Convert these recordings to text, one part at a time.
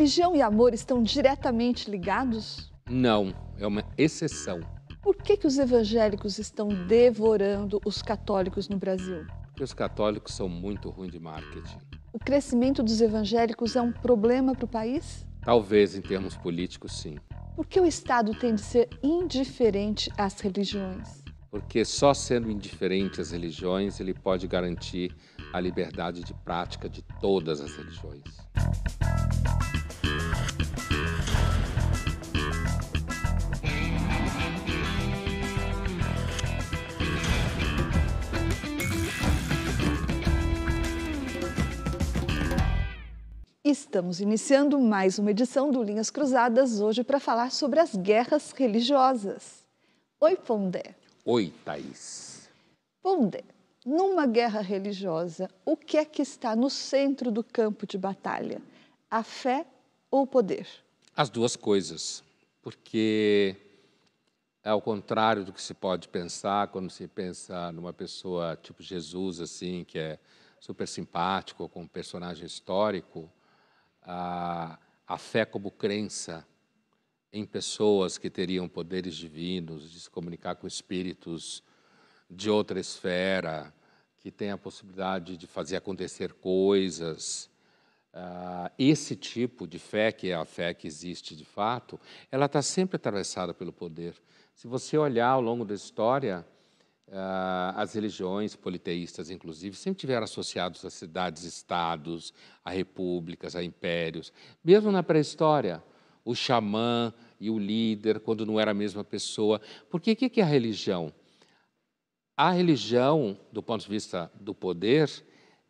Religião e amor estão diretamente ligados? Não, é uma exceção. Por que, que os evangélicos estão devorando os católicos no Brasil? Porque os católicos são muito ruins de marketing. O crescimento dos evangélicos é um problema para o país? Talvez em termos políticos, sim. Por que o Estado tem de ser indiferente às religiões? Porque só sendo indiferente às religiões ele pode garantir a liberdade de prática de todas as religiões. Estamos iniciando mais uma edição do Linhas Cruzadas hoje para falar sobre as guerras religiosas. Oi, Pondé. Oi, Thaís. Pondé, numa guerra religiosa, o que é que está no centro do campo de batalha? A fé ou o poder? As duas coisas, porque é ao contrário do que se pode pensar quando se pensa numa pessoa tipo Jesus, assim, que é super simpático, com um personagem histórico a, a fé como crença em pessoas que teriam poderes divinos, de se comunicar com espíritos de outra esfera, que têm a possibilidade de fazer acontecer coisas. Uh, esse tipo de fé, que é a fé que existe de fato, ela está sempre atravessada pelo poder. Se você olhar ao longo da história, Uh, as religiões politeístas, inclusive, sempre tiveram associados a cidades-estados, a repúblicas, a impérios. Mesmo na pré-história, o xamã e o líder, quando não era a mesma pessoa. Porque o que é a religião? A religião, do ponto de vista do poder,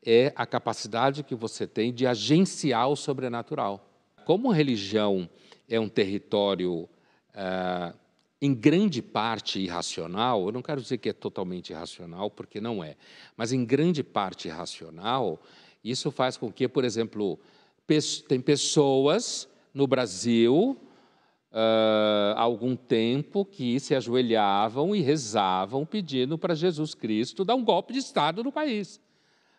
é a capacidade que você tem de agenciar o sobrenatural. Como religião é um território uh, em grande parte irracional, eu não quero dizer que é totalmente irracional, porque não é, mas em grande parte irracional, isso faz com que, por exemplo, tem pessoas no Brasil uh, algum tempo que se ajoelhavam e rezavam pedindo para Jesus Cristo dar um golpe de Estado no país.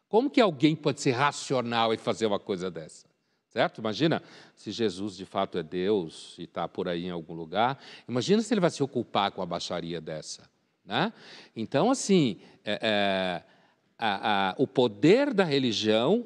Como que alguém pode ser racional e fazer uma coisa dessa? Certo? Imagina se Jesus de fato é Deus e está por aí em algum lugar. Imagina se ele vai se ocupar com a baixaria dessa. Né? Então, assim, é, é, a, a, o poder da religião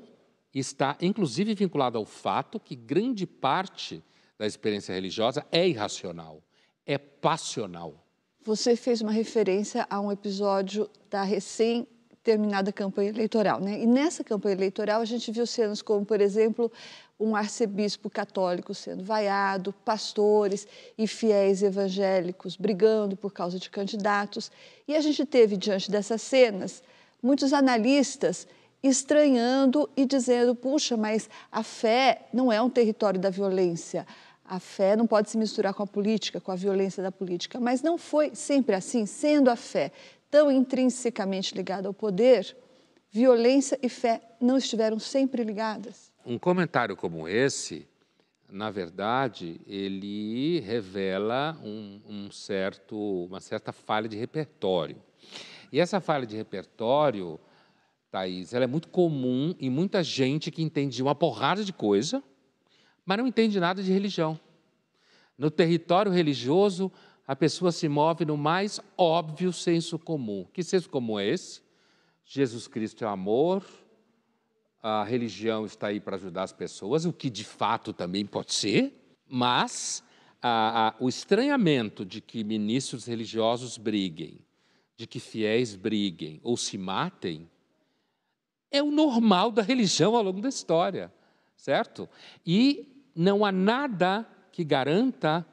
está inclusive vinculado ao fato que grande parte da experiência religiosa é irracional, é passional. Você fez uma referência a um episódio da recém terminada campanha eleitoral. Né? E nessa campanha eleitoral a gente viu cenas como, por exemplo, um arcebispo católico sendo vaiado, pastores e fiéis evangélicos brigando por causa de candidatos. E a gente teve, diante dessas cenas, muitos analistas estranhando e dizendo: puxa, mas a fé não é um território da violência. A fé não pode se misturar com a política, com a violência da política. Mas não foi sempre assim, sendo a fé tão intrinsecamente ligada ao poder, violência e fé não estiveram sempre ligadas? Um comentário como esse, na verdade, ele revela um, um certo, uma certa falha de repertório. E essa falha de repertório, Thaís, ela é muito comum em muita gente que entende uma porrada de coisa, mas não entende nada de religião. No território religioso, a pessoa se move no mais óbvio senso comum. Que senso comum é esse? Jesus Cristo é amor, a religião está aí para ajudar as pessoas, o que de fato também pode ser, mas a, a, o estranhamento de que ministros religiosos briguem, de que fiéis briguem ou se matem, é o normal da religião ao longo da história, certo? E não há nada que garanta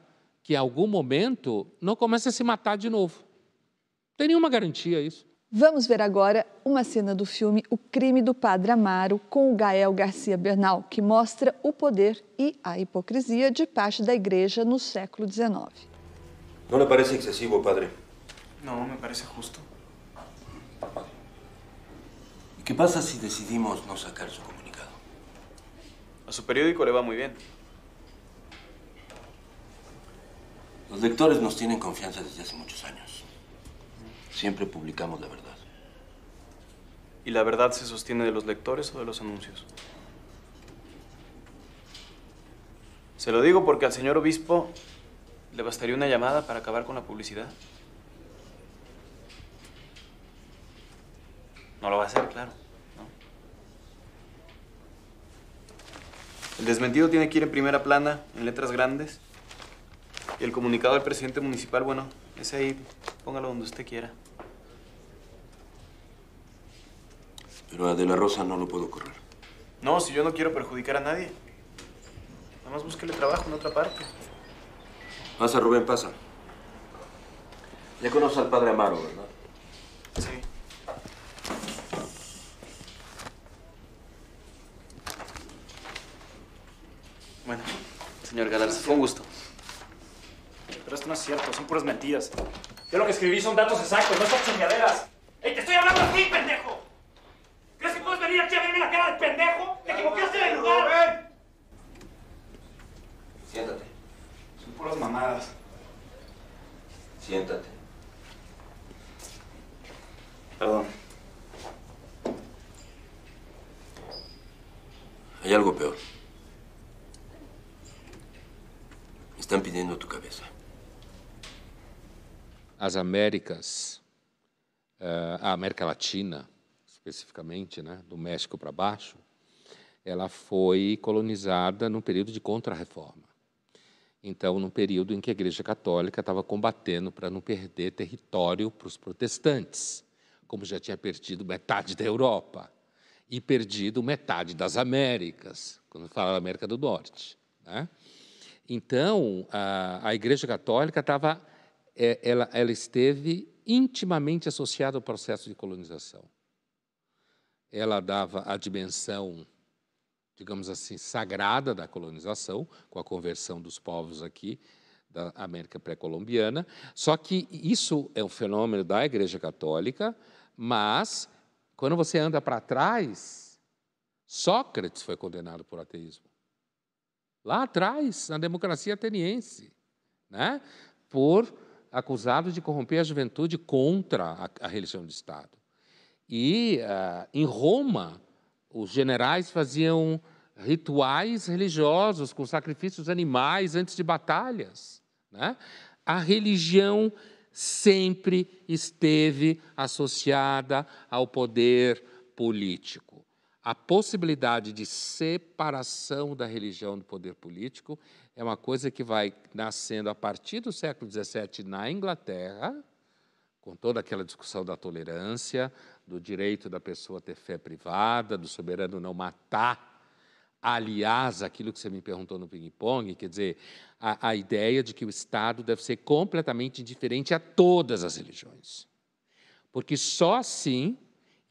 que em algum momento não comece a se matar de novo. Não tem nenhuma garantia isso. Vamos ver agora uma cena do filme O Crime do Padre Amaro com o Gael Garcia Bernal, que mostra o poder e a hipocrisia de parte da igreja no século XIX. Não lhe parece excessivo, padre? Não, me parece justo. ¿Y qué pasa si decidimos no sacar su comunicado? A su periódico le va muy bien. Los lectores nos tienen confianza desde hace muchos años. Siempre publicamos la verdad. ¿Y la verdad se sostiene de los lectores o de los anuncios? Se lo digo porque al señor obispo le bastaría una llamada para acabar con la publicidad. No lo va a hacer, claro. ¿no? El desmentido tiene que ir en primera plana, en letras grandes. Y el comunicado del presidente municipal, bueno, ese ahí, póngalo donde usted quiera. Pero a De la Rosa no lo puedo correr. No, si yo no quiero perjudicar a nadie. Nada más búsquele trabajo en otra parte. Pasa, Rubén, pasa. Ya conoce al padre Amaro, ¿verdad? Sí. Bueno, señor Galarza, fue un gusto. Pero esto no es cierto, son puras mentiras. Yo lo que escribí son datos exactos, no son chingaderas. ¡Ey, te estoy hablando a ti, pendejo! ¿Crees que puedes venir aquí a verme la cara de pendejo? ¡Te equivocaste de lugar! Siéntate, Son puras mamadas. siéntate. Perdón. Hay algo peor. As Américas, eh, a América Latina, especificamente, né, do México para baixo, ela foi colonizada num período de contra-reforma. Então, num período em que a Igreja Católica estava combatendo para não perder território para os protestantes, como já tinha perdido metade da Europa e perdido metade das Américas, quando fala da América do Norte. Né? Então, a, a Igreja Católica estava, é, ela, ela esteve intimamente associada ao processo de colonização. Ela dava a dimensão, digamos assim, sagrada da colonização, com a conversão dos povos aqui da América pré-colombiana. Só que isso é um fenômeno da Igreja Católica, mas quando você anda para trás, Sócrates foi condenado por ateísmo lá atrás, na democracia ateniense, né? por acusado de corromper a juventude contra a, a religião de Estado. E uh, em Roma, os generais faziam rituais religiosos com sacrifícios animais antes de batalhas. Né? A religião sempre esteve associada ao poder político a possibilidade de separação da religião do poder político é uma coisa que vai nascendo a partir do século XVII na Inglaterra, com toda aquela discussão da tolerância, do direito da pessoa ter fé privada, do soberano não matar. Aliás, aquilo que você me perguntou no ping-pong, quer dizer, a, a ideia de que o Estado deve ser completamente indiferente a todas as religiões. Porque só assim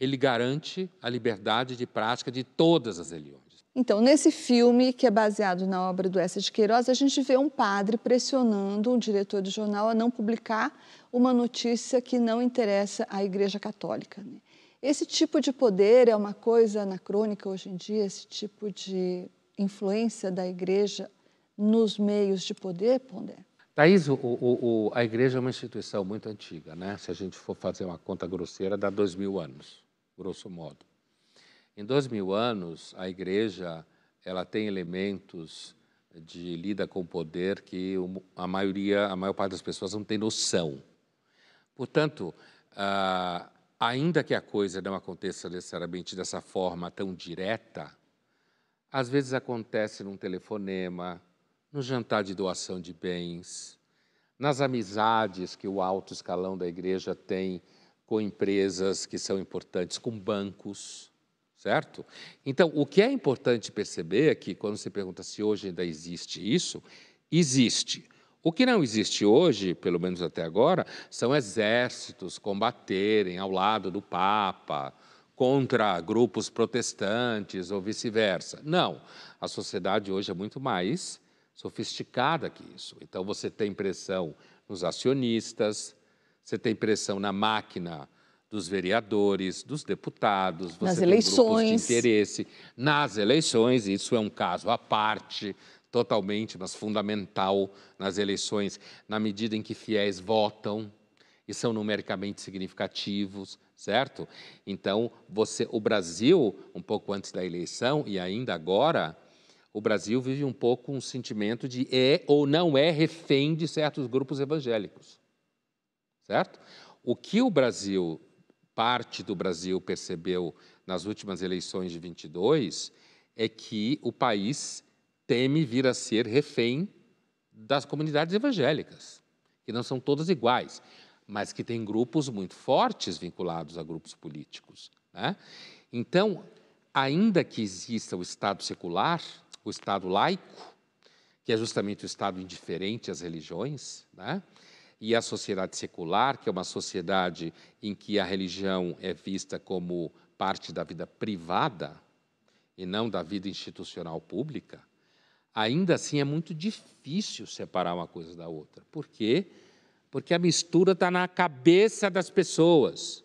ele garante a liberdade de prática de todas as religiões. Então, nesse filme, que é baseado na obra do Essa de Queiroz, a gente vê um padre pressionando um diretor de jornal a não publicar uma notícia que não interessa à Igreja Católica. Né? Esse tipo de poder é uma coisa anacrônica hoje em dia, esse tipo de influência da Igreja nos meios de poder, Pondé? Thaís, o, o, o, a igreja é uma instituição muito antiga, né? Se a gente for fazer uma conta grosseira, dá dois mil anos grosso modo. Em dois mil anos, a igreja ela tem elementos de lida com poder que a maioria, a maior parte das pessoas não tem noção. Portanto, ah, ainda que a coisa não aconteça necessariamente dessa forma tão direta, às vezes acontece num telefonema, no jantar de doação de bens, nas amizades que o alto escalão da igreja tem com empresas que são importantes, com bancos, certo? Então, o que é importante perceber é que, quando você pergunta se hoje ainda existe isso, existe. O que não existe hoje, pelo menos até agora, são exércitos combaterem ao lado do Papa contra grupos protestantes ou vice-versa. Não. A sociedade hoje é muito mais sofisticada que isso. Então, você tem pressão nos acionistas, você tem pressão na máquina dos vereadores, dos deputados, nas eleições. de interesse nas eleições, isso é um caso à parte, totalmente, mas fundamental nas eleições, na medida em que fiéis votam e são numericamente significativos, certo? Então, você, o Brasil, um pouco antes da eleição e ainda agora, o Brasil vive um pouco um sentimento de é ou não é refém de certos grupos evangélicos. Certo? O que o Brasil, parte do Brasil, percebeu nas últimas eleições de 22 é que o país teme vir a ser refém das comunidades evangélicas, que não são todas iguais, mas que tem grupos muito fortes vinculados a grupos políticos. Né? Então, ainda que exista o Estado secular, o Estado laico, que é justamente o Estado indiferente às religiões, né? E a sociedade secular, que é uma sociedade em que a religião é vista como parte da vida privada e não da vida institucional pública, ainda assim é muito difícil separar uma coisa da outra. Por quê? Porque a mistura está na cabeça das pessoas.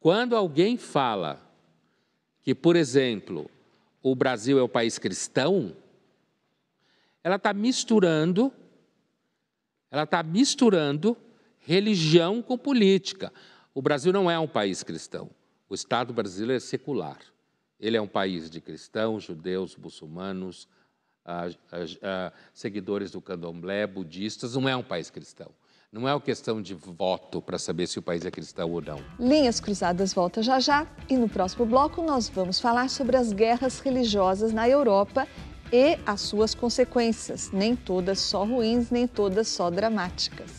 Quando alguém fala que, por exemplo, o Brasil é o país cristão, ela está misturando, ela está misturando religião com política. O Brasil não é um país cristão. O Estado brasileiro é secular. Ele é um país de cristãos, judeus, muçulmanos, ah, ah, ah, seguidores do candomblé, budistas, não é um país cristão. Não é uma questão de voto para saber se o país é cristão ou não. Linhas Cruzadas volta já já e no próximo bloco nós vamos falar sobre as guerras religiosas na Europa e as suas consequências. Nem todas só ruins, nem todas só dramáticas.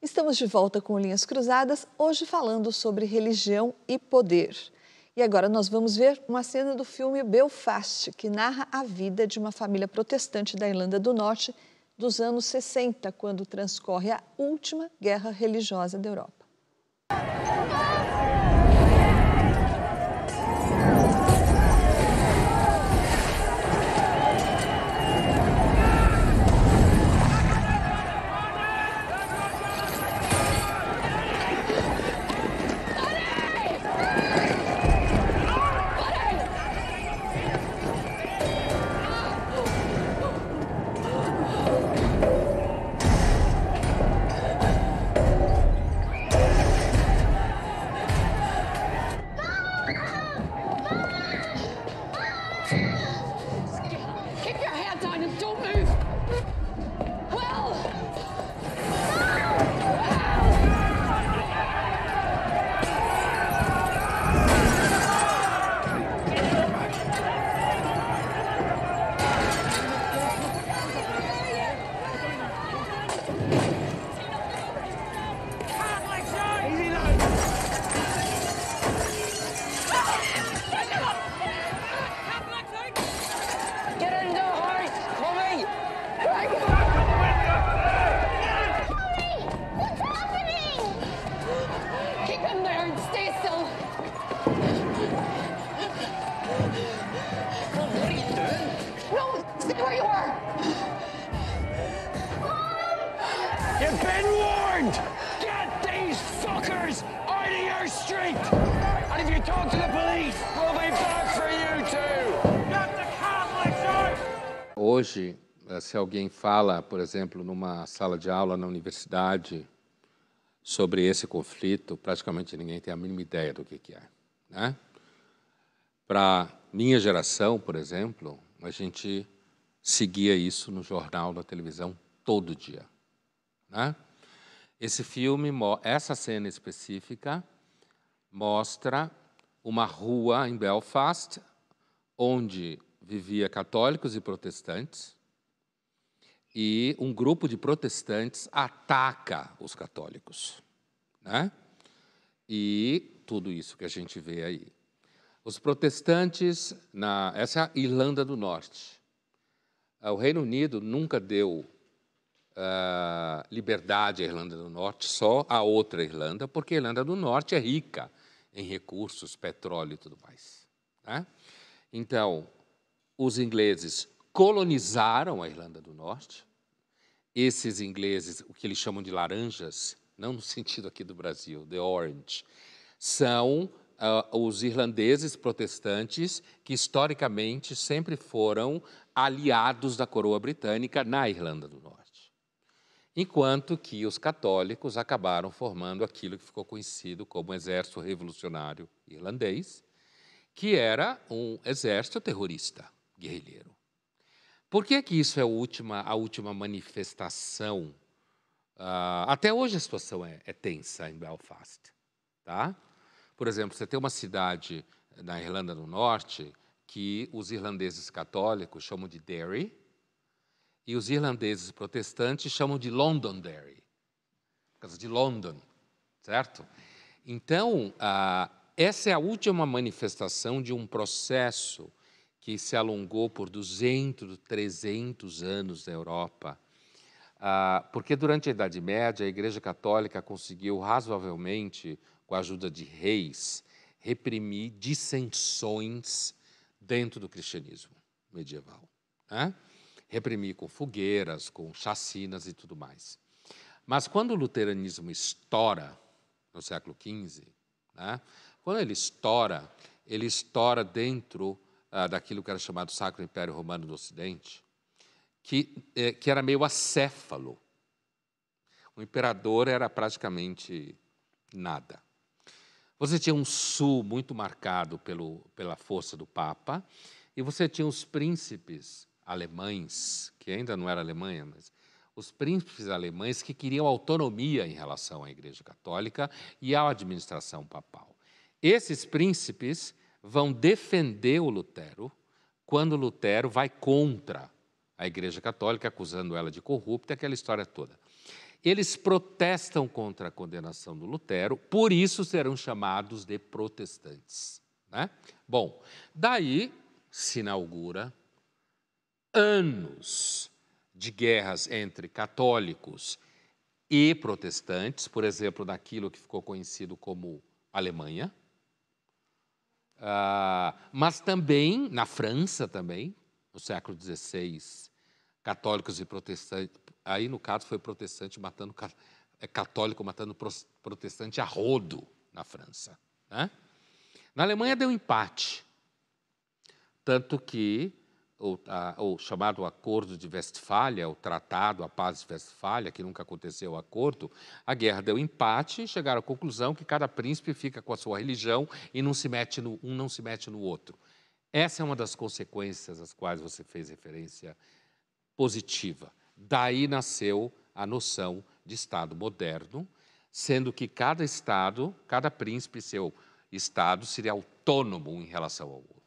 Estamos de volta com Linhas Cruzadas, hoje falando sobre religião e poder. E agora nós vamos ver uma cena do filme Belfast, que narra a vida de uma família protestante da Irlanda do Norte dos anos 60, quando transcorre a última guerra religiosa da Europa. Go! Se alguém fala, por exemplo, numa sala de aula na universidade sobre esse conflito, praticamente ninguém tem a mínima ideia do que, é. Né? Para minha geração, por exemplo, a gente seguia isso no jornal, na televisão, todo dia. Né? Esse filme, essa cena específica, mostra uma rua em Belfast, onde vivia católicos e protestantes, e um grupo de protestantes ataca os católicos. Né? E tudo isso que a gente vê aí. Os protestantes, na, essa é a Irlanda do Norte. O Reino Unido nunca deu uh, liberdade à Irlanda do Norte, só a outra Irlanda, porque a Irlanda do Norte é rica em recursos, petróleo e tudo mais. Né? Então, os ingleses colonizaram a Irlanda do Norte. Esses ingleses, o que eles chamam de laranjas, não no sentido aqui do Brasil, the orange, são uh, os irlandeses protestantes que historicamente sempre foram aliados da coroa britânica na Irlanda do Norte. enquanto que os católicos acabaram formando aquilo que ficou conhecido como Exército Revolucionário Irlandês, que era um exército terrorista, guerrilheiro. Por que, que isso é a última, a última manifestação? Uh, até hoje a situação é, é tensa em Belfast. Tá? Por exemplo, você tem uma cidade na Irlanda do Norte que os irlandeses católicos chamam de Derry e os irlandeses protestantes chamam de Londonderry, por causa de London, certo? Então, ah, essa é a última manifestação de um processo que se alongou por 200, 300 anos na Europa. Ah, porque durante a Idade Média, a Igreja Católica conseguiu razoavelmente, com a ajuda de reis, reprimir dissensões dentro do cristianismo medieval. Né? Reprimir com fogueiras, com chacinas e tudo mais. Mas quando o luteranismo estoura, no século XV, né? quando ele estoura, ele estoura dentro ah, daquilo que era chamado Sacro Império Romano do Ocidente, que, eh, que era meio acéfalo. O imperador era praticamente nada. Você tinha um sul muito marcado pelo, pela força do Papa, e você tinha os príncipes alemães, que ainda não era Alemanha, mas os príncipes alemães que queriam autonomia em relação à Igreja Católica e à administração papal. Esses príncipes vão defender o Lutero quando Lutero vai contra a Igreja Católica, acusando ela de corrupta, aquela história toda eles protestam contra a condenação do Lutero, por isso serão chamados de protestantes. Né? Bom, daí se inaugura anos de guerras entre católicos e protestantes, por exemplo, naquilo que ficou conhecido como Alemanha, uh, mas também na França também, no século XVI, católicos e protestantes, Aí, no caso, foi protestante matando é, católico matando protestante a rodo na França. Né? Na Alemanha deu empate, tanto que o, chamado Acordo de Westfália, o Tratado, a Paz de Westfália, que nunca aconteceu o acordo, a guerra deu empate e chegaram à conclusão que cada príncipe fica com a sua religião e não se mete no, um não se mete no outro. Essa é uma das consequências às quais você fez referência positiva. Daí nasceu a noção de Estado moderno, sendo que cada Estado, cada príncipe seu Estado seria autônomo em relação ao outro.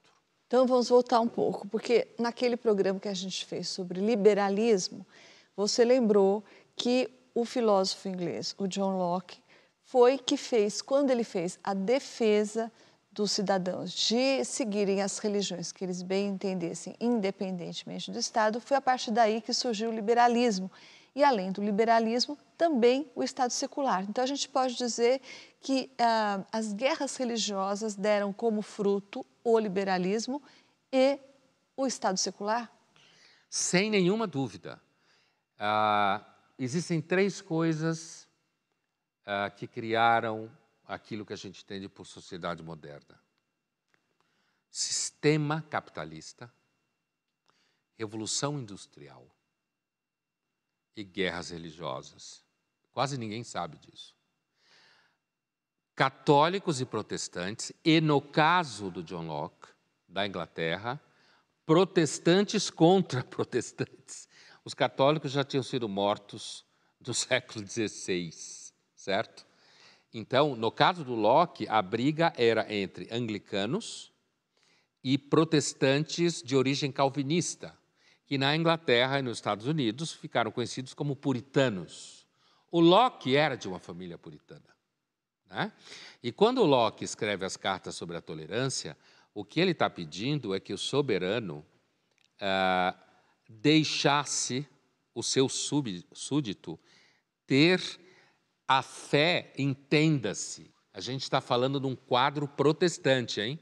Então vamos voltar um pouco, porque naquele programa que a gente fez sobre liberalismo, você lembrou que o filósofo inglês, o John Locke, foi que fez, quando ele fez a defesa dos cidadãos de seguirem as religiões que eles bem entendessem, independentemente do Estado, foi a partir daí que surgiu o liberalismo. E além do liberalismo, também o Estado secular. Então a gente pode dizer que ah, as guerras religiosas deram como fruto o liberalismo e o Estado secular? Sem nenhuma dúvida. Ah, existem três coisas ah, que criaram aquilo que a gente entende por sociedade moderna. Sistema capitalista, revolução industrial e guerras religiosas. Quase ninguém sabe disso. Católicos e protestantes, e no caso do John Locke, da Inglaterra, protestantes contra protestantes. Os católicos já tinham sido mortos do século XVI, certo? Então, no caso do Locke, a briga era entre anglicanos e protestantes de origem calvinista, que na Inglaterra e nos Estados Unidos ficaram conhecidos como puritanos. O Locke era de uma família puritana. Né? E quando o Locke escreve as cartas sobre a tolerância, o que ele está pedindo é que o soberano ah, deixasse o seu súdito ter a fé, entenda-se, a gente está falando de um quadro protestante, hein?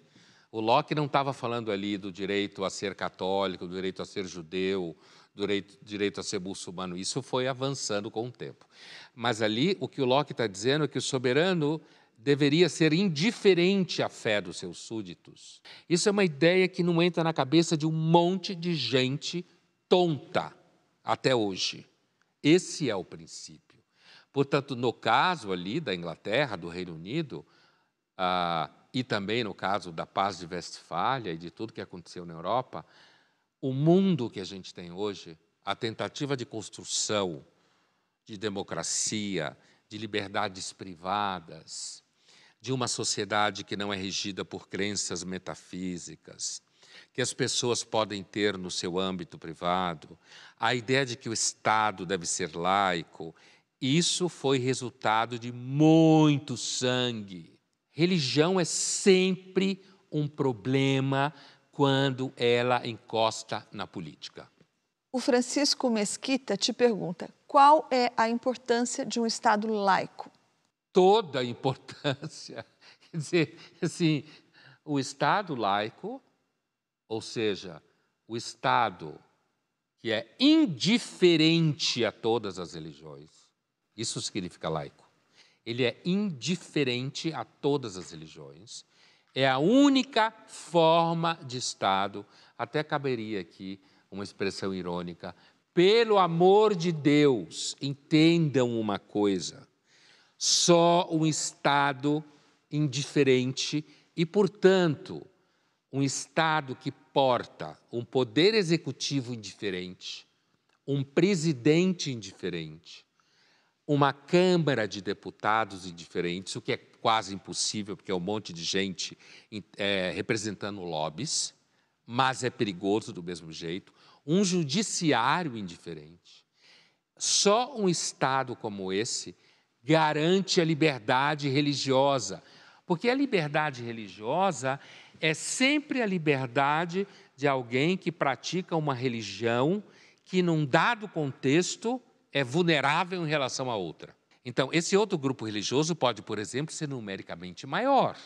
O Locke não estava falando ali do direito a ser católico, do direito a ser judeu, direito, direito a ser muçulmano. Isso foi avançando com o tempo. Mas ali o que o Locke está dizendo é que o soberano deveria ser indiferente à fé dos seus súditos. Isso é uma ideia que não entra na cabeça de um monte de gente tonta até hoje. Esse é o princípio. Portanto, no caso ali da Inglaterra, do Reino Unido, ah, e também no caso da Paz de Westfália e de tudo que aconteceu na Europa, o mundo que a gente tem hoje, a tentativa de construção de democracia, de liberdades privadas, de uma sociedade que não é regida por crenças metafísicas, que as pessoas podem ter no seu âmbito privado, a ideia de que o Estado deve ser laico, isso foi resultado de muito sangue. Religião é sempre um problema quando ela encosta na política. O Francisco Mesquita te pergunta: qual é a importância de um Estado laico? Toda a importância. Quer dizer, assim, o Estado laico, ou seja, o Estado que é indiferente a todas as religiões, isso significa laico. Ele é indiferente a todas as religiões, é a única forma de Estado, até caberia aqui uma expressão irônica, pelo amor de Deus, entendam uma coisa: só um Estado indiferente e, portanto, um Estado que porta um poder executivo indiferente, um presidente indiferente, uma Câmara de Deputados indiferentes, o que é quase impossível, porque é um monte de gente é, representando lobbies, mas é perigoso do mesmo jeito, um judiciário indiferente. Só um Estado como esse garante a liberdade religiosa, porque a liberdade religiosa é sempre a liberdade de alguém que pratica uma religião que, num dado contexto, é vulnerável em relação a outra. Então, esse outro grupo religioso pode, por exemplo, ser numericamente maior.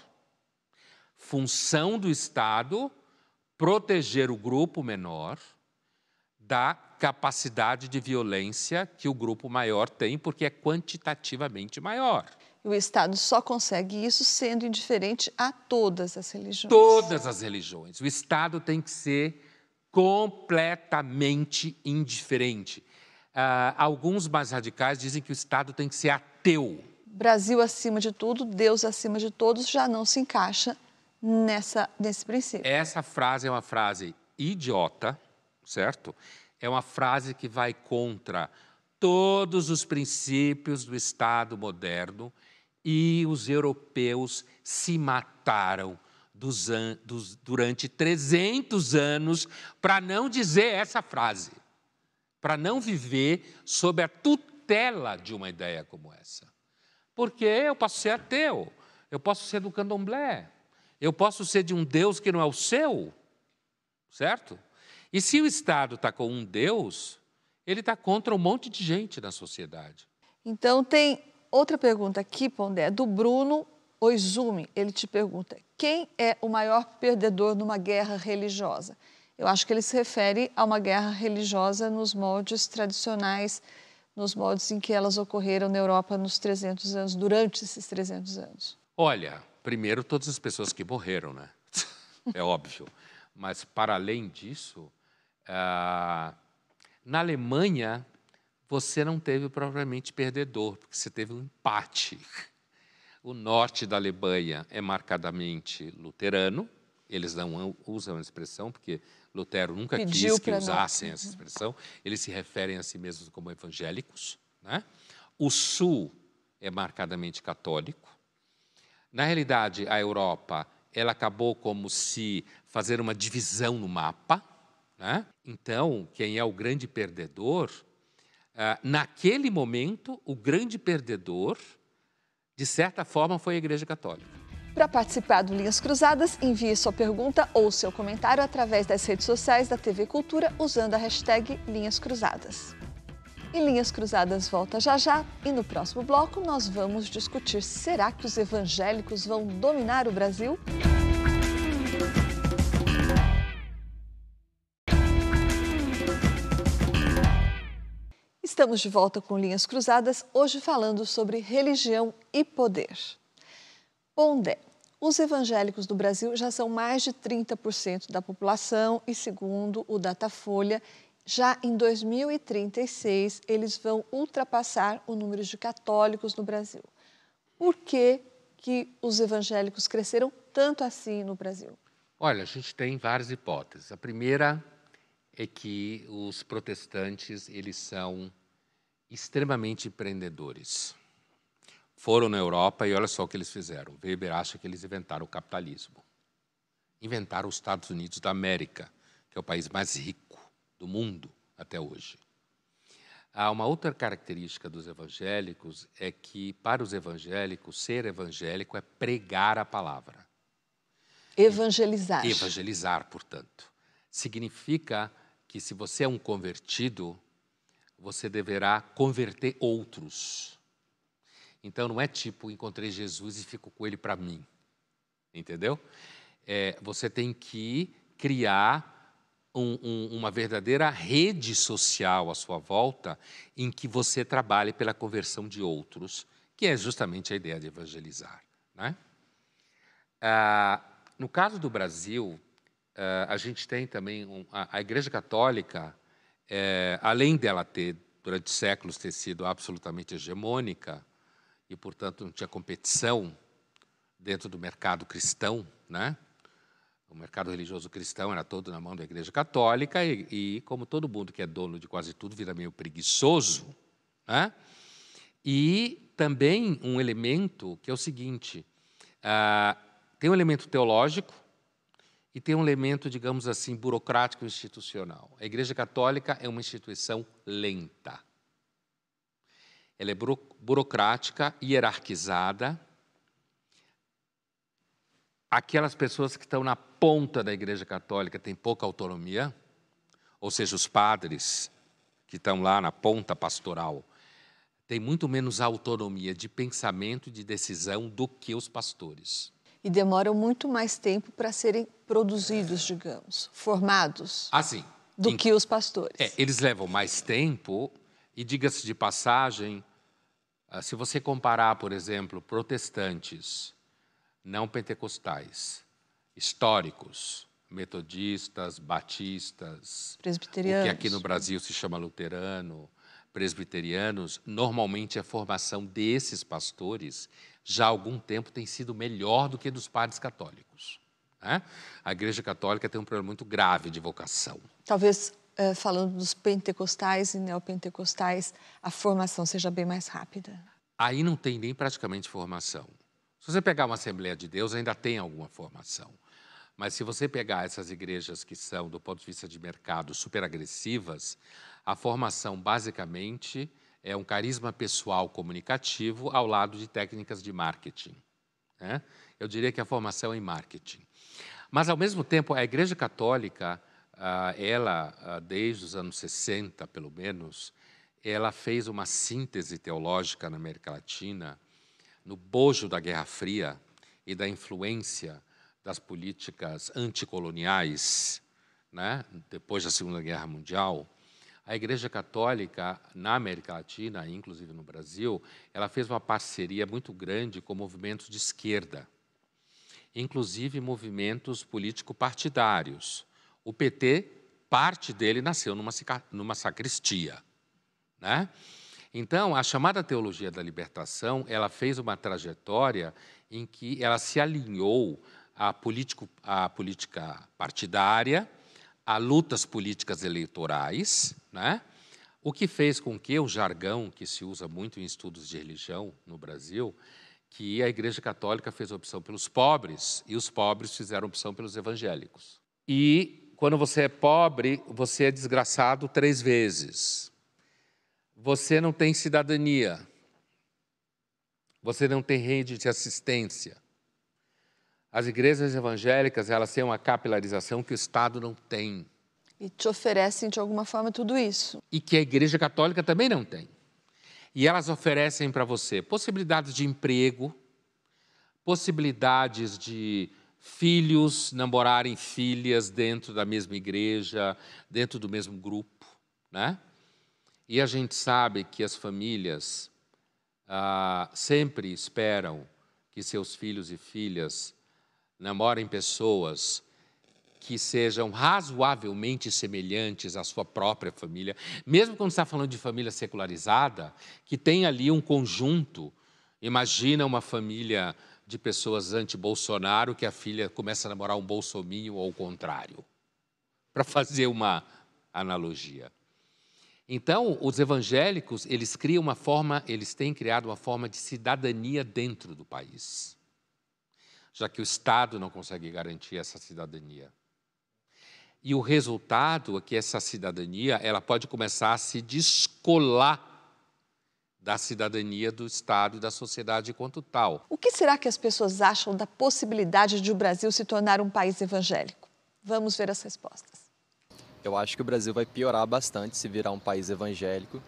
Função do Estado proteger o grupo menor da capacidade de violência que o grupo maior tem, porque é quantitativamente maior. E o Estado só consegue isso sendo indiferente a todas as religiões. Todas as religiões. O Estado tem que ser completamente indiferente. Uh, alguns mais radicais dizem que o Estado tem que ser ateu. Brasil acima de tudo, Deus acima de todos, já não se encaixa nessa, nesse princípio. Essa frase é uma frase idiota, certo? É uma frase que vai contra todos os princípios do Estado moderno e os europeus se mataram dos dos, durante 300 anos para não dizer essa frase, para não viver sob a tutela de uma ideia como essa. Porque eu posso ser ateu, eu posso ser do candomblé, eu posso ser de um Deus que não é o seu, certo? E se o Estado está com um Deus, ele está contra um monte de gente na sociedade. Então, tem outra pergunta aqui, Pondé, do Bruno Oizumi. Ele te pergunta: quem é o maior perdedor numa guerra religiosa? Eu acho que ele se refere a uma guerra religiosa nos moldes tradicionais, nos moldes em que elas ocorreram na Europa nos 300 anos, durante esses 300 anos. Olha, primeiro todas as pessoas que morreram, né? É óbvio. Mas, para além disso, ah, na Alemanha, você não teve propriamente perdedor, porque você teve um empate. O norte da Alemanha é marcadamente luterano, eles não usam a expressão, porque Lutero nunca Pediu quis que usassem essa expressão, eles se referem a si mesmos como evangélicos. Né? O sul é marcadamente católico. Na realidade, a Europa ela acabou como se fazer uma divisão no mapa. Né? Então, quem é o grande perdedor? Ah, naquele momento, o grande perdedor, de certa forma, foi a Igreja Católica. Para participar do Linhas Cruzadas, envie sua pergunta ou seu comentário através das redes sociais da TV Cultura usando a hashtag Linhas Cruzadas. E Linhas Cruzadas volta já já e no próximo bloco nós vamos discutir: será que os evangélicos vão dominar o Brasil? Estamos de volta com Linhas Cruzadas, hoje falando sobre religião e poder. Pondé, os evangélicos do Brasil já são mais de 30% da população e, segundo o Datafolha, Já em 2036, eles vão ultrapassar o número de católicos no Brasil. Por que, que os evangélicos cresceram tanto assim no Brasil? Olha, a gente tem várias hipóteses. A primeira é que os protestantes eles são extremamente empreendedores. Foram na Europa e olha só o que eles fizeram. Weber acha que eles inventaram o capitalismo. Inventaram os Estados Unidos da América, que é o país mais rico do mundo até hoje. Há uma outra característica dos evangélicos é que, para os evangélicos, ser evangélico é pregar a palavra. Evangelizar. Evangelizar, portanto. Significa que, se você é um convertido, você deverá converter outros. Então, não é tipo, encontrei Jesus e fico com ele para mim. Entendeu? É, você tem que criar um, um, uma verdadeira rede social à sua volta em que você trabalhe pela conversão de outros, que é justamente a ideia de evangelizar. Né? Ah, no caso do Brasil, ah, a gente tem também um, a, a, Igreja Católica, é, além dela ter durante séculos ter sido absolutamente hegemônica e, portanto, não tinha competição dentro do mercado cristão, né? O mercado religioso cristão era todo na mão da Igreja Católica e, e como todo mundo que é dono de quase tudo vira meio preguiçoso, né? E também um elemento que é o seguinte: ah, tem um elemento teológico e tem um elemento, digamos assim, burocrático institucional. A Igreja Católica é uma instituição lenta. Ela é burocrática, hierarquizada, aquelas pessoas que estão na ponta da Igreja Católica têm pouca autonomia, ou seja, os padres que estão lá na ponta pastoral têm muito menos autonomia de pensamento e de decisão do que os pastores. E demoram muito mais tempo para serem produzidos, digamos, formados. Assim. Do em, que os pastores. É, eles levam mais tempo e, diga-se de passagem, ah, se você comparar, por exemplo, protestantes não pentecostais, históricos, metodistas, batistas, presbiterianos, o que aqui no Brasil se chama luterano, presbiterianos, normalmente a formação desses pastores já há algum tempo tem sido melhor do que dos padres católicos. Né? A Igreja Católica tem um problema muito grave de vocação. Talvez eh, falando dos pentecostais e neopentecostais, a formação seja bem mais rápida. Aí não tem nem praticamente formação. Se você pegar uma Assembleia de Deus, ainda tem alguma formação. Mas se você pegar essas igrejas que são, do ponto de vista de mercado, super agressivas, a formação basicamente é um carisma pessoal comunicativo ao lado de técnicas de marketing. Né? Eu diria que a formação é em marketing. Mas, ao mesmo tempo, a Igreja Católica, ela, ah, desde os anos 60, pelo menos, ela fez uma síntese teológica na América Latina no bojo da Guerra Fria e da influência das políticas anticoloniais, né, depois da Segunda Guerra Mundial, a Igreja Católica na América Latina, inclusive no Brasil, ela fez uma parceria muito grande com movimentos de esquerda, inclusive movimentos político-partidários. O PT, parte dele nasceu numa, numa sacristia, né? Então, a chamada teologia da libertação, ela fez uma trajetória em que ela se alinhou à, à política partidária, a lutas políticas eleitorais, né? o que fez com que o jargão que se usa muito em estudos de religião no Brasil, que a Igreja Católica fez opção pelos pobres e os pobres fizeram opção pelos evangélicos. E quando você é pobre, você é desgraçado três vezes você não tem cidadania, você não tem rede de assistência. As igrejas evangélicas elas têm uma capilarização que o Estado não tem. E te oferecem de alguma forma tudo isso. E que a Igreja Católica também não tem. E elas oferecem para você possibilidades de emprego, possibilidades de filhos namorarem filhas dentro da mesma igreja, dentro do mesmo grupo, né? E a gente sabe que as famílias ah, sempre esperam que seus filhos e filhas namorem pessoas que sejam razoavelmente semelhantes à sua própria família, mesmo quando está falando de família secularizada, que tem ali um conjunto. Imagina uma família de pessoas anti-Bolsonaro que a filha começa a namorar um bolsominho ou o contrário, para fazer uma analogia. Então, os evangélicos, eles criam uma forma, eles têm criado uma forma de cidadania dentro do país. Já que o Estado não consegue garantir essa cidadania. E o resultado é que essa cidadania, ela pode começar a se descolar da cidadania do Estado e da sociedade quanto tal. O que será que as pessoas acham da possibilidade de o Brasil se tornar um país evangélico? Vamos ver as respostas. Eu acho que o Brasil vai piorar bastante se virar um país evangélico,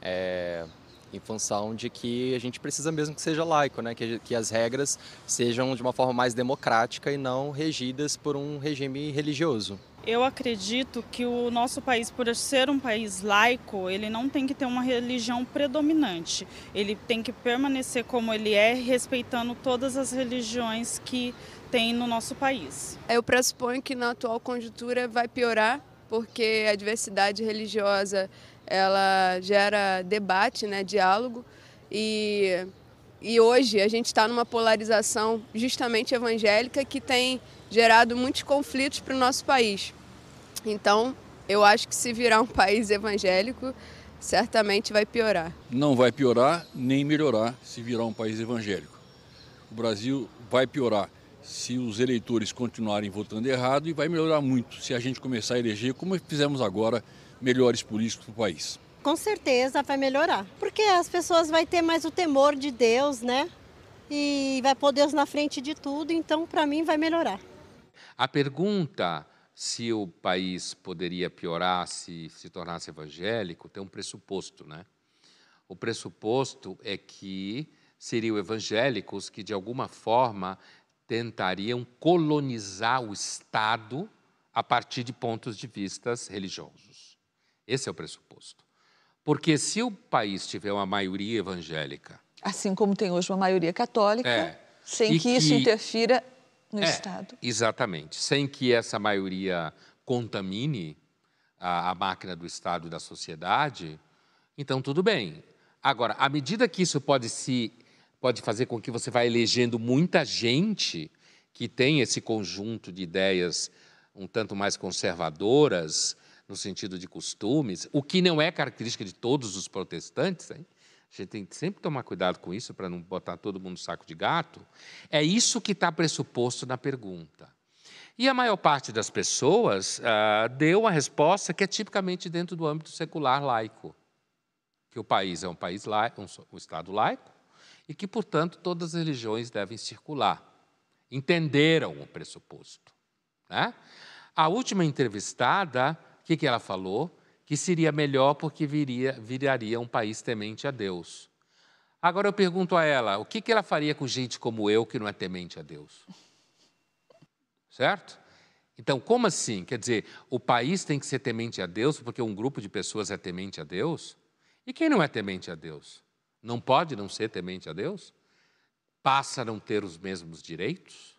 é, em função de que a gente precisa mesmo que seja laico, né? que, que as regras sejam de uma forma mais democrática e não regidas por um regime religioso. Eu acredito que o nosso país, por ser um país laico, ele não tem que ter uma religião predominante. Ele tem que permanecer como ele é, respeitando todas as religiões que tem no nosso país. Eu pressuponho que na atual conjuntura vai piorar, porque a diversidade religiosa ela gera debate, né, diálogo e e hoje a gente está numa polarização justamente evangélica que tem gerado muitos conflitos para o nosso país. Então, eu acho que se virar um país evangélico, certamente vai piorar. Não vai piorar nem melhorar se virar um país evangélico. O Brasil vai piorar se os eleitores continuarem votando errado e vai melhorar muito se a gente começar a eleger, como fizemos agora, melhores políticos para o país. Com certeza vai melhorar, porque as pessoas vão ter mais o temor de Deus, né? E vai pôr Deus na frente de tudo, então para mim vai melhorar. A pergunta se o país poderia piorar se se tornasse evangélico tem um pressuposto, né? O pressuposto é que seriam evangélicos que, de alguma forma, tentariam colonizar o Estado a partir de pontos de vistas religiosos. Esse é o pressuposto. Porque se o país tiver uma maioria evangélica. Assim como tem hoje uma maioria católica, é, sem que, que isso interfira no é, Estado. Exatamente. Sem que essa maioria contamine a, a, máquina do Estado e da sociedade, então tudo bem. Agora, à medida que isso pode se pode fazer com que você vá elegendo muita gente que tem esse conjunto de ideias um tanto mais conservadoras no sentido de costumes, o que não é característica de todos os protestantes, hein? A gente tem que sempre tomar cuidado com isso para não botar todo mundo no saco de gato. É isso que está pressuposto na pergunta. E a maior parte das pessoas ah, deu uma resposta que é tipicamente dentro do âmbito secular laico, que o país é um país laico, um, um estado laico, e que, portanto, todas as religiões devem circular. Entenderam o pressuposto. Né? A última entrevistada, o que, que ela falou? Que seria melhor porque viria, viraria um país temente a Deus. Agora eu pergunto a ela, o que, que ela faria com gente como eu que não é temente a Deus? Certo? Então, como assim? Quer dizer, o país tem que ser temente a Deus porque um grupo de pessoas é temente a Deus? E quem não é temente a Deus? não pode não ser temente a Deus? Passa a não ter os mesmos direitos?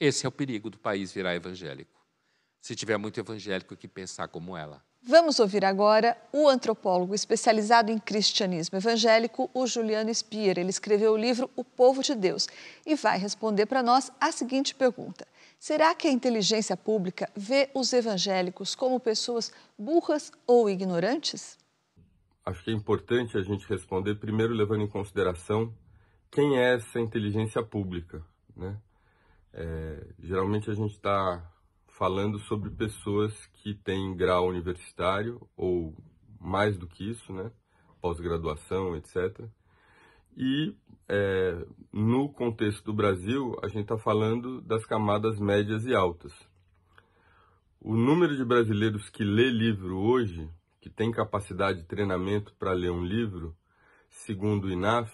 Esse é o perigo do país virar evangélico. Se tiver muito evangélico que pensar como ela. Vamos ouvir agora o antropólogo especializado em cristianismo evangélico, o Juliano Spier. Ele escreveu o livro O Povo de Deus e vai responder para nós a seguinte pergunta: Será que a inteligência pública vê os evangélicos como pessoas burras ou ignorantes? acho que é importante a gente responder primeiro levando em consideração quem é essa inteligência pública, né? É, geralmente a gente está falando sobre pessoas que têm grau universitário ou mais do que isso, né? Pós-graduação, etc. E é, no contexto do Brasil, a gente está falando das camadas médias e altas. O número de brasileiros que lê livro hoje que tem capacidade de treinamento para ler um livro, segundo o INAF,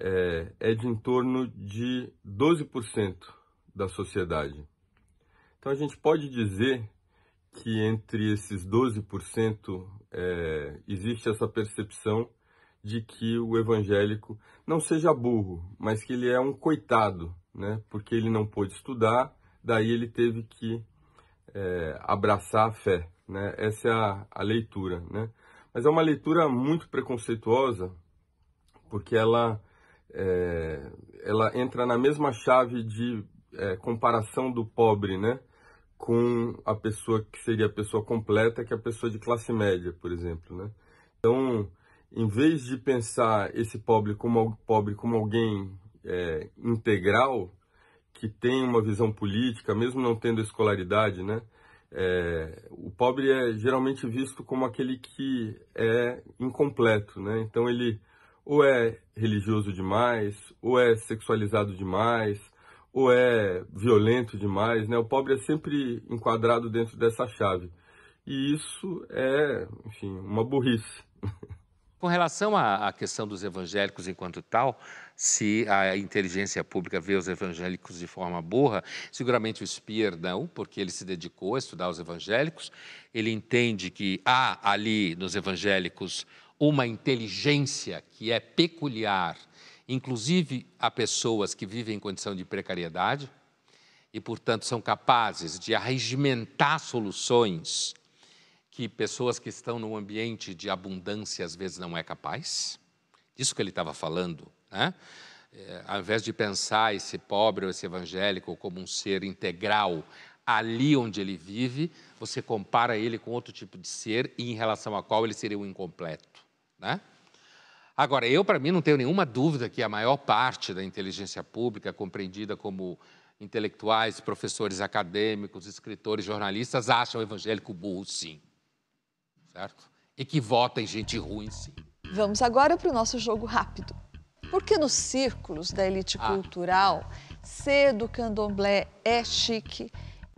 é, é de em torno de 12% da sociedade. Então a gente pode dizer que entre esses 12% é, existe essa percepção de que o evangélico não seja burro, mas que ele é um coitado, né? porque ele não pôde estudar, daí ele teve que é, abraçar a fé. Né? Essa é a, a leitura. Né? Mas é uma leitura muito preconceituosa, porque ela, é, ela entra na mesma chave de é, comparação do pobre né? Com a pessoa que seria a pessoa completa, que é a pessoa de classe média, por exemplo. Né? Então, em vez de pensar esse pobre como, pobre como alguém é, integral, que tem uma visão política, mesmo não tendo escolaridade, né? É, o pobre é geralmente visto como aquele que é incompleto, né? Então ele ou é religioso demais, ou é sexualizado demais, ou é violento demais, né? O pobre é sempre enquadrado dentro dessa chave. E isso é, enfim, uma burrice. Com relação à questão dos evangélicos enquanto tal, se a inteligência pública vê os evangélicos de forma burra, seguramente o Speer não, porque ele se dedicou a estudar os evangélicos, ele entende que há ali nos evangélicos uma inteligência que é peculiar, inclusive a pessoas que vivem em condição de precariedade e, portanto, são capazes de arregimentar soluções que pessoas que estão num ambiente de abundância às vezes não é capaz. Disso que ele estava falando, né? É, ao invés de pensar esse pobre ou esse evangélico como um ser integral ali onde ele vive, você compara ele com outro tipo de ser e em relação a qual ele seria um incompleto, né? Agora, eu, para mim, não tenho nenhuma dúvida que a maior parte da inteligência pública, compreendida como intelectuais, professores acadêmicos, escritores, jornalistas, acham o evangélico burro, sim certo? E que vota em gente ruim, sim. Vamos agora para o nosso jogo rápido. Porque nos círculos da elite ah. cultural, ser do candomblé é chique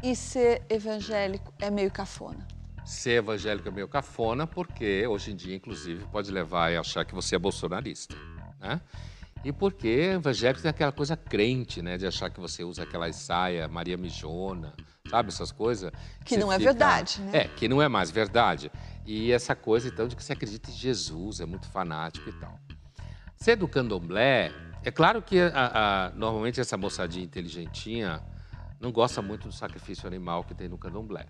e ser evangélico é meio cafona? Ser evangélico é meio cafona porque hoje em dia, inclusive, pode levar a achar que você é bolsonarista, né? E porque evangélico tem aquela coisa crente, né? De achar que você usa aquela saia Maria Mijona, sabe? Essas coisas. Que, não é fica... verdade, né? É, que não é mais verdade. E essa coisa, então, de que você acredita em Jesus, é muito fanático e tal. Ser do candomblé, é claro que a, a, normalmente essa moçadinha inteligentinha não gosta muito do sacrifício animal que tem no candomblé.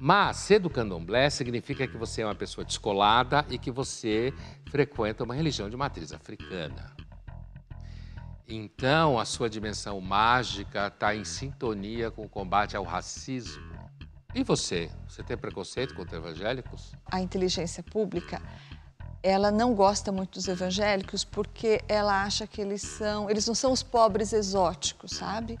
Mas ser do candomblé significa que você é uma pessoa descolada e que você frequenta uma religião de matriz africana. Então, a sua dimensão mágica está em sintonia com o combate ao racismo e você? Você tem preconceito contra evangélicos? A inteligência pública, ela não gosta muito dos evangélicos porque ela acha que eles são, eles não são os pobres exóticos, sabe?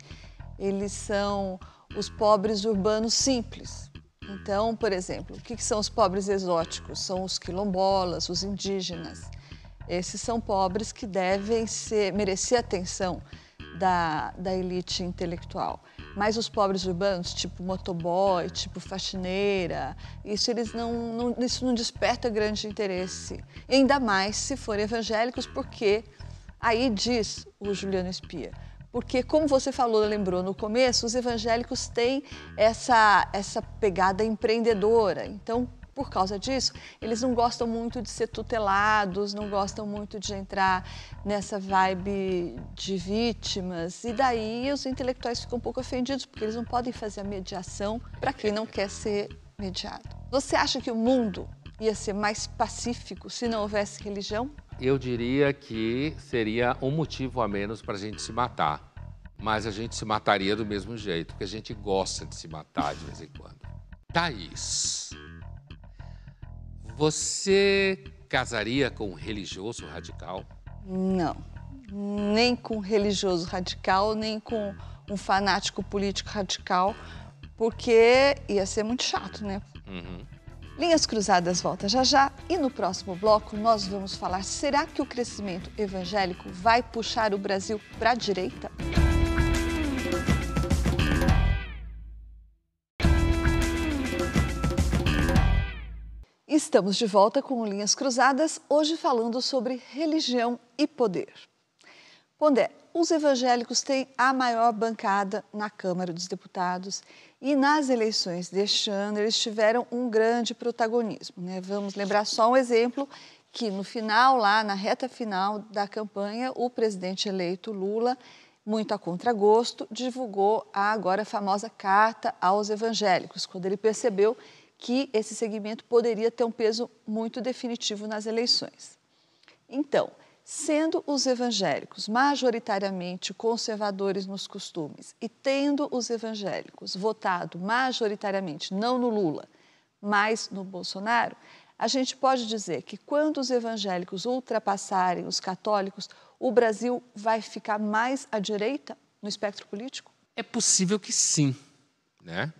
Eles são os pobres urbanos simples. Então, por exemplo, o que são os pobres exóticos? São os quilombolas, os indígenas. Esses são pobres que devem ser, merecer atenção da, da elite intelectual. Mas os pobres urbanos, tipo motoboy, tipo faxineira, isso eles não, não, isso não desperta grande interesse. Ainda mais se forem evangélicos, porque aí diz o Juliano Espia, porque como você falou, lembrou no começo, os evangélicos têm essa essa pegada empreendedora. Então, por causa disso, eles não gostam muito de ser tutelados, não gostam muito de entrar nessa vibe de vítimas. E daí os intelectuais ficam um pouco ofendidos, porque eles não podem fazer a mediação para quem não quer ser mediado. Você acha que o mundo ia ser mais pacífico se não houvesse religião? Eu diria que seria um motivo a menos para a gente se matar. Mas a gente se mataria do mesmo jeito, porque a gente gosta de se matar de vez em quando. Thaís, você casaria com um religioso radical? Não. Nem com um religioso radical, nem com um fanático político radical, porque ia ser muito chato, né? Uhum. Linhas Cruzadas volta já já e no próximo bloco nós vamos falar: será que o crescimento evangélico vai puxar o Brasil para a direita? Estamos de volta com Linhas Cruzadas, hoje falando sobre religião e poder. Pondé, os evangélicos têm a maior bancada na Câmara dos Deputados e nas eleições deste ano eles tiveram um grande protagonismo. Né? Vamos lembrar só um exemplo que no final, lá na reta final da campanha, o presidente eleito Lula muito a contragosto, divulgou a agora famosa carta aos evangélicos, quando ele percebeu que esse segmento poderia ter um peso muito definitivo nas eleições. Então, sendo os evangélicos majoritariamente conservadores nos costumes e tendo os evangélicos votado majoritariamente não no Lula, mas no Bolsonaro, a gente pode dizer que quando os evangélicos ultrapassarem os católicos, o Brasil vai ficar mais à direita no espectro político? É possível que sim, né?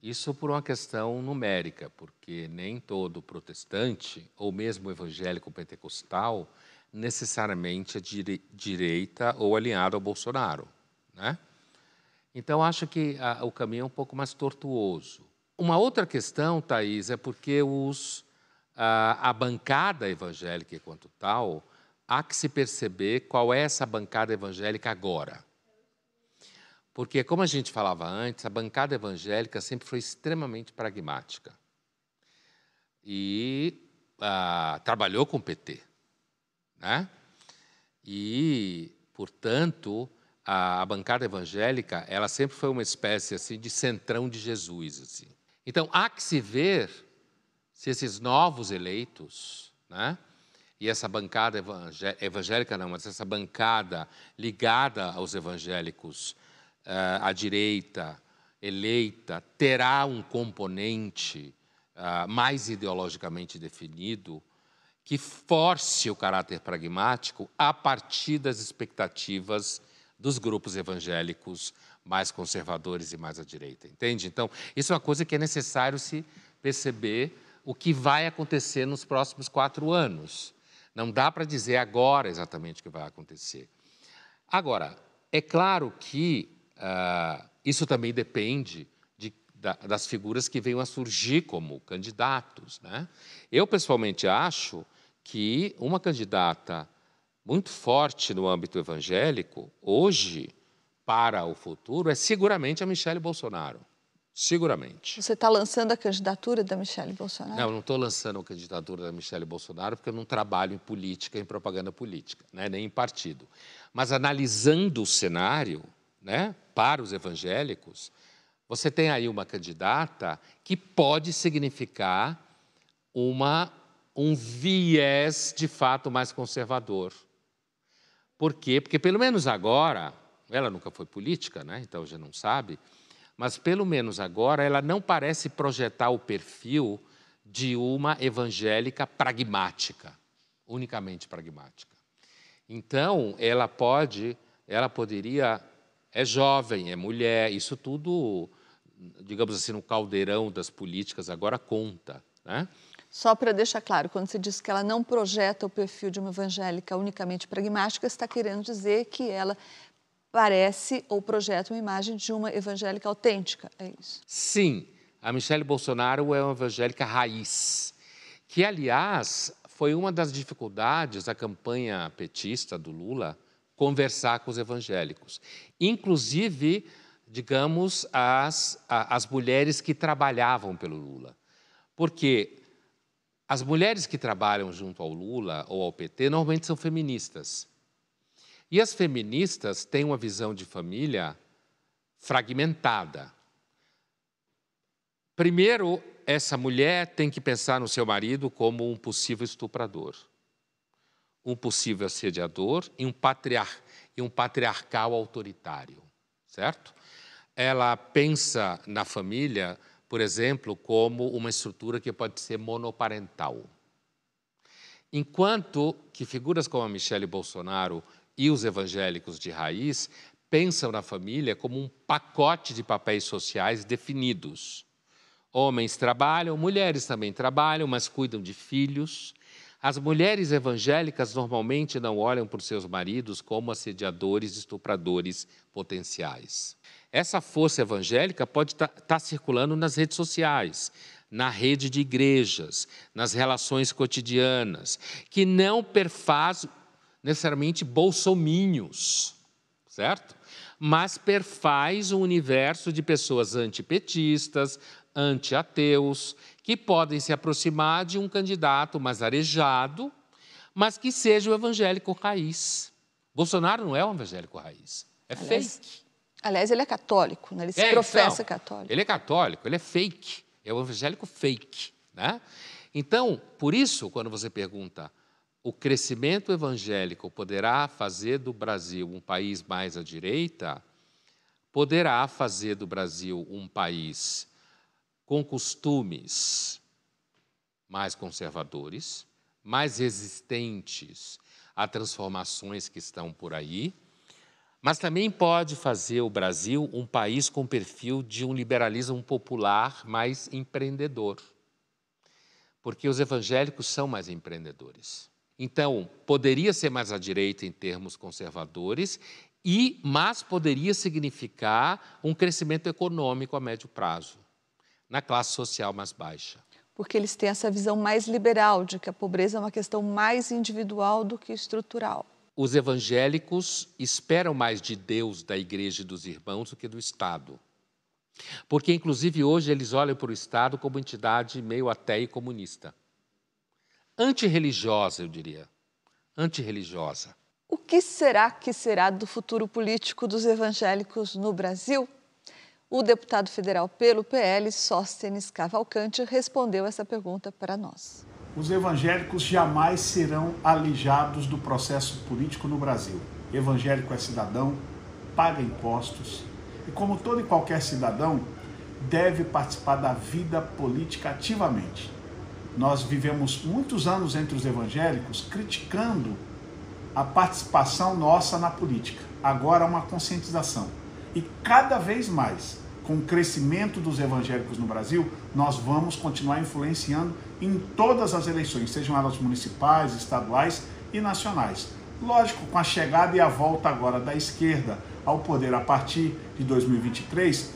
Isso por uma questão numérica, porque nem todo protestante ou mesmo evangélico pentecostal necessariamente é direita ou alinhado ao Bolsonaro, né? Então acho que a, o caminho é um pouco mais tortuoso. Uma outra questão, Thaís, é porque os, a, a bancada evangélica enquanto tal, há que se perceber qual é essa bancada evangélica agora. Porque, como a gente falava antes, a bancada evangélica sempre foi extremamente pragmática. E ah, trabalhou com o PT. Né? E, portanto, a, a, bancada evangélica ela sempre foi uma espécie assim de centrão de Jesus. Assim. Então, há que se ver se esses novos eleitos, né, e essa bancada evangélica, não, mas essa bancada ligada aos evangélicos uh, à direita, eleita, terá um componente uh, mais ideologicamente definido que force o caráter pragmático a partir das expectativas dos grupos evangélicos mais conservadores e mais à direita, entende? Então, isso é uma coisa que é necessário se perceber o que vai acontecer nos próximos quatro anos. Não dá para dizer agora exatamente o que vai acontecer. Agora, é claro que uh, isso também depende de, da, das figuras que venham a surgir como candidatos. Né? Eu, pessoalmente, acho que uma candidata muito forte no âmbito evangélico, hoje, para o futuro é seguramente a Michelle Bolsonaro. Seguramente. Você está lançando a candidatura da Michelle Bolsonaro? Não, não estou lançando a candidatura da Michelle Bolsonaro porque eu não trabalho em política, em propaganda política, né, nem em partido. Mas analisando o cenário né, para os evangélicos, você tem aí uma candidata que pode significar uma, um viés de fato mais conservador. Por quê? Porque, pelo menos agora, ela nunca foi política, né? então já não sabe, mas pelo menos agora ela não parece projetar o perfil de uma evangélica pragmática, unicamente pragmática. Então, ela pode, ela poderia, é jovem, é mulher, isso tudo, digamos assim, no caldeirão das políticas agora conta, né? Só para deixar claro, quando você diz que ela não projeta o perfil de uma evangélica unicamente pragmática, está querendo dizer que ela parece ou projeta uma imagem de uma evangélica autêntica, é isso? Sim, a Michelle Bolsonaro é uma evangélica raiz, que, aliás, foi uma das dificuldades da campanha petista do Lula conversar com os evangélicos. Inclusive, digamos, as, as mulheres que trabalhavam pelo Lula. Porque as mulheres que trabalham junto ao Lula ou ao PT normalmente são feministas. E as feministas têm uma visão de família fragmentada. Primeiro, essa mulher tem que pensar no seu marido como um possível estuprador, um possível assediador e um, patriar e um patriarcal autoritário, certo? Ela pensa na família, por exemplo, como uma estrutura que pode ser monoparental. Enquanto que figuras como a Michelle Bolsonaro e os evangélicos de raiz pensam na família como um pacote de papéis sociais definidos. Homens trabalham, mulheres também trabalham, mas cuidam de filhos. As mulheres evangélicas normalmente não olham para os seus maridos como assediadores, estupradores potenciais. Essa força evangélica pode estar tá, tá circulando nas redes sociais, na rede de igrejas, nas relações cotidianas, que não perfaz necessariamente bolsominhos, certo? Mas perfaz um universo de pessoas antipetistas, anti-ateus, que podem se aproximar de um candidato mais arejado, mas que seja o evangélico raiz. Bolsonaro não é um evangélico raiz. É aliás, fake. Aliás, ele é católico, né? ele se É, professa então, católico. Ele é católico, ele é fake. É um evangélico fake. Né? Então, por isso, quando você pergunta o crescimento evangélico poderá fazer do Brasil um país mais à direita, poderá fazer do Brasil um país com costumes mais conservadores, mais resistentes a transformações que estão por aí, mas também pode fazer o Brasil um país com perfil de um liberalismo popular mais empreendedor. Porque os evangélicos são mais empreendedores. Então, poderia ser mais à direita em termos conservadores, e mas poderia significar um crescimento econômico a médio prazo, na classe social mais baixa. Porque eles têm essa visão mais liberal de que a pobreza é uma questão mais individual do que estrutural. Os evangélicos esperam mais de Deus, da igreja e dos irmãos do que do Estado. Porque, inclusive, hoje eles olham para o Estado como entidade meio ateia e comunista antirreligiosa, eu diria. Antirreligiosa. O que será que será do futuro político dos evangélicos no Brasil? O deputado federal pelo PL, Sóstenes Cavalcante, respondeu essa pergunta para nós. Os evangélicos jamais serão alijados do processo político no Brasil. Evangélico é cidadão, paga impostos e, como todo e qualquer cidadão, deve participar da vida política ativamente nós vivemos muitos anos entre os evangélicos criticando a participação nossa na política. Agora, uma conscientização. E cada vez mais, com o crescimento dos evangélicos no Brasil, nós vamos continuar influenciando em todas as eleições, sejam elas municipais, estaduais e nacionais. Lógico, com a chegada e a volta agora da esquerda ao poder a partir de 2023,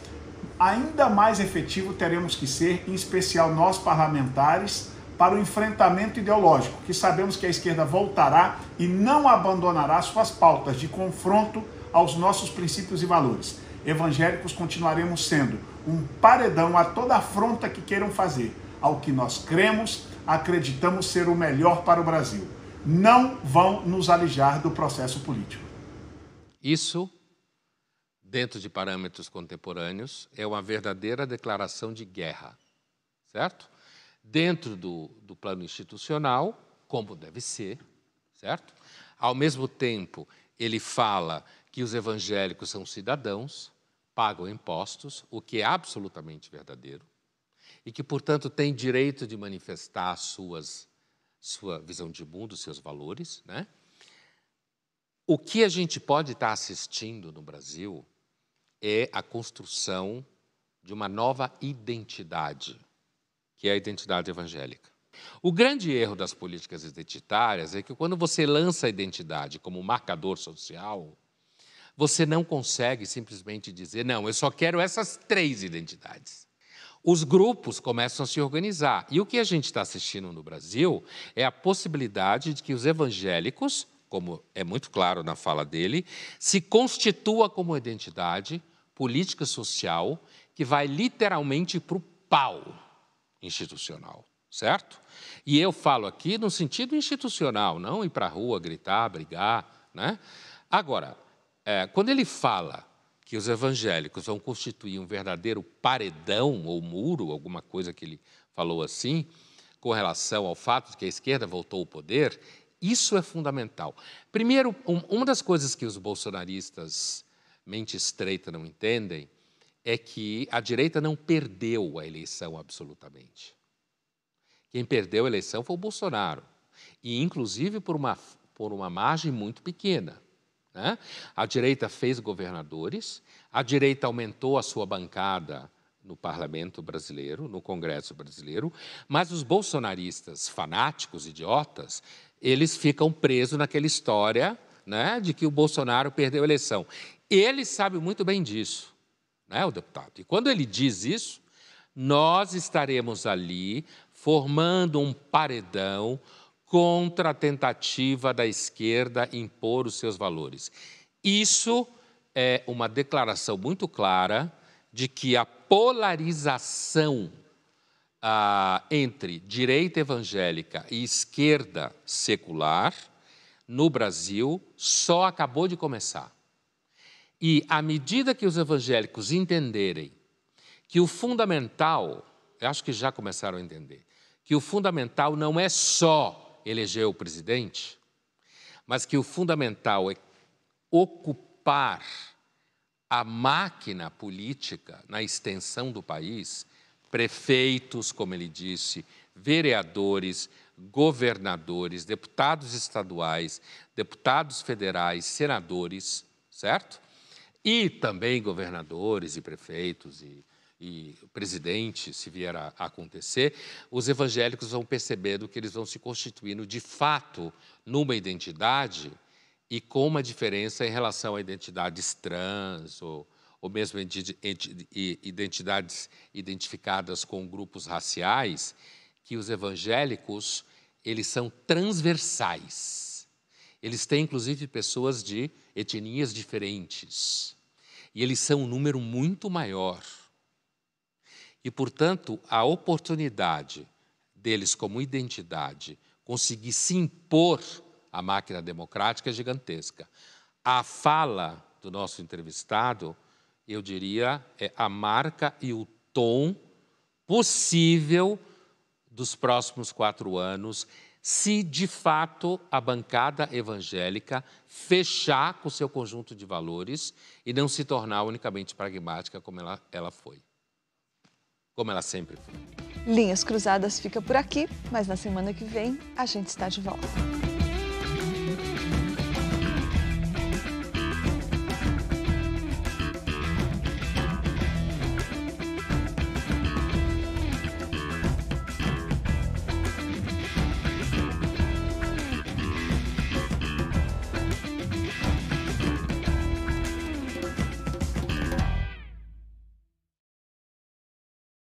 ainda mais efetivo teremos que ser, em especial nós parlamentares, para o enfrentamento ideológico, que sabemos que a esquerda voltará e não abandonará suas pautas de confronto aos nossos princípios e valores. Evangélicos continuaremos sendo um paredão a toda afronta que queiram fazer ao que nós cremos, acreditamos ser o melhor para o Brasil. Não vão nos alijar do processo político. Isso dentro de parâmetros contemporâneos, é uma verdadeira declaração de guerra, certo? Dentro do, do plano institucional, como deve ser, certo? Ao mesmo tempo, ele fala que os evangélicos são cidadãos, pagam impostos, o que é absolutamente verdadeiro, e que, portanto, têm direito de manifestar suas, sua visão de mundo, seus valores. Né? O que a gente pode estar assistindo no Brasil é a construção de uma nova identidade, que é a identidade evangélica. O grande erro das políticas identitárias é que quando você lança a identidade como marcador social, você não consegue simplesmente dizer, não, eu só quero essas três identidades. Os grupos começam a se organizar. E o que a gente está assistindo no Brasil é a possibilidade de que os evangélicos como é muito claro na fala dele, se constitua como identidade política social que vai literalmente para o pau institucional, certo? E eu falo aqui no sentido institucional, não ir para a rua gritar, brigar, né? Agora, é, quando ele fala que os evangélicos vão constituir um verdadeiro paredão ou muro, alguma coisa que ele falou assim, com relação ao fato de que a esquerda voltou ao poder, isso é fundamental. Primeiro, um, uma das coisas que os bolsonaristas, mente estreita, não entendem é que a direita não perdeu a eleição absolutamente. Quem perdeu a eleição foi o Bolsonaro, e inclusive por uma, por uma margem muito pequena. Né? A direita fez governadores, a direita aumentou a sua bancada no parlamento brasileiro, no Congresso brasileiro, mas os bolsonaristas fanáticos, idiotas, eles ficam presos naquela história né, de que o Bolsonaro perdeu a eleição. Ele sabe muito bem disso, né, o deputado. E quando ele diz isso, nós estaremos ali formando um paredão contra a tentativa da esquerda impor os seus valores. Isso é uma declaração muito clara de que a polarização ah, entre direita evangélica e esquerda secular no Brasil só acabou de começar. E à medida que os evangélicos entenderem que o fundamental, eu acho que já começaram a entender, que o fundamental não é só eleger o presidente, mas que o fundamental é ocupar a máquina política na extensão do país, prefeitos, como ele disse, vereadores, governadores, deputados estaduais, deputados federais, senadores, certo? E também governadores e prefeitos e, e presidente, se vier a, acontecer, os evangélicos vão percebendo que eles vão se constituindo de fato numa identidade e com uma diferença em relação a identidades trans ou, ou mesmo identidades identificadas com grupos raciais, que os evangélicos eles são transversais. Eles têm inclusive pessoas de etnias diferentes. E eles são um número muito maior. E, portanto, a oportunidade deles como identidade conseguir se impor à máquina democrática é gigantesca. A fala do nosso entrevistado, eu diria, é a marca e o tom possível dos próximos quatro anos, se de fato a bancada evangélica fechar com seu conjunto de valores e não se tornar unicamente pragmática como ela, ela foi. Como ela sempre foi. Linhas Cruzadas fica por aqui, mas na semana que vem a gente está de volta.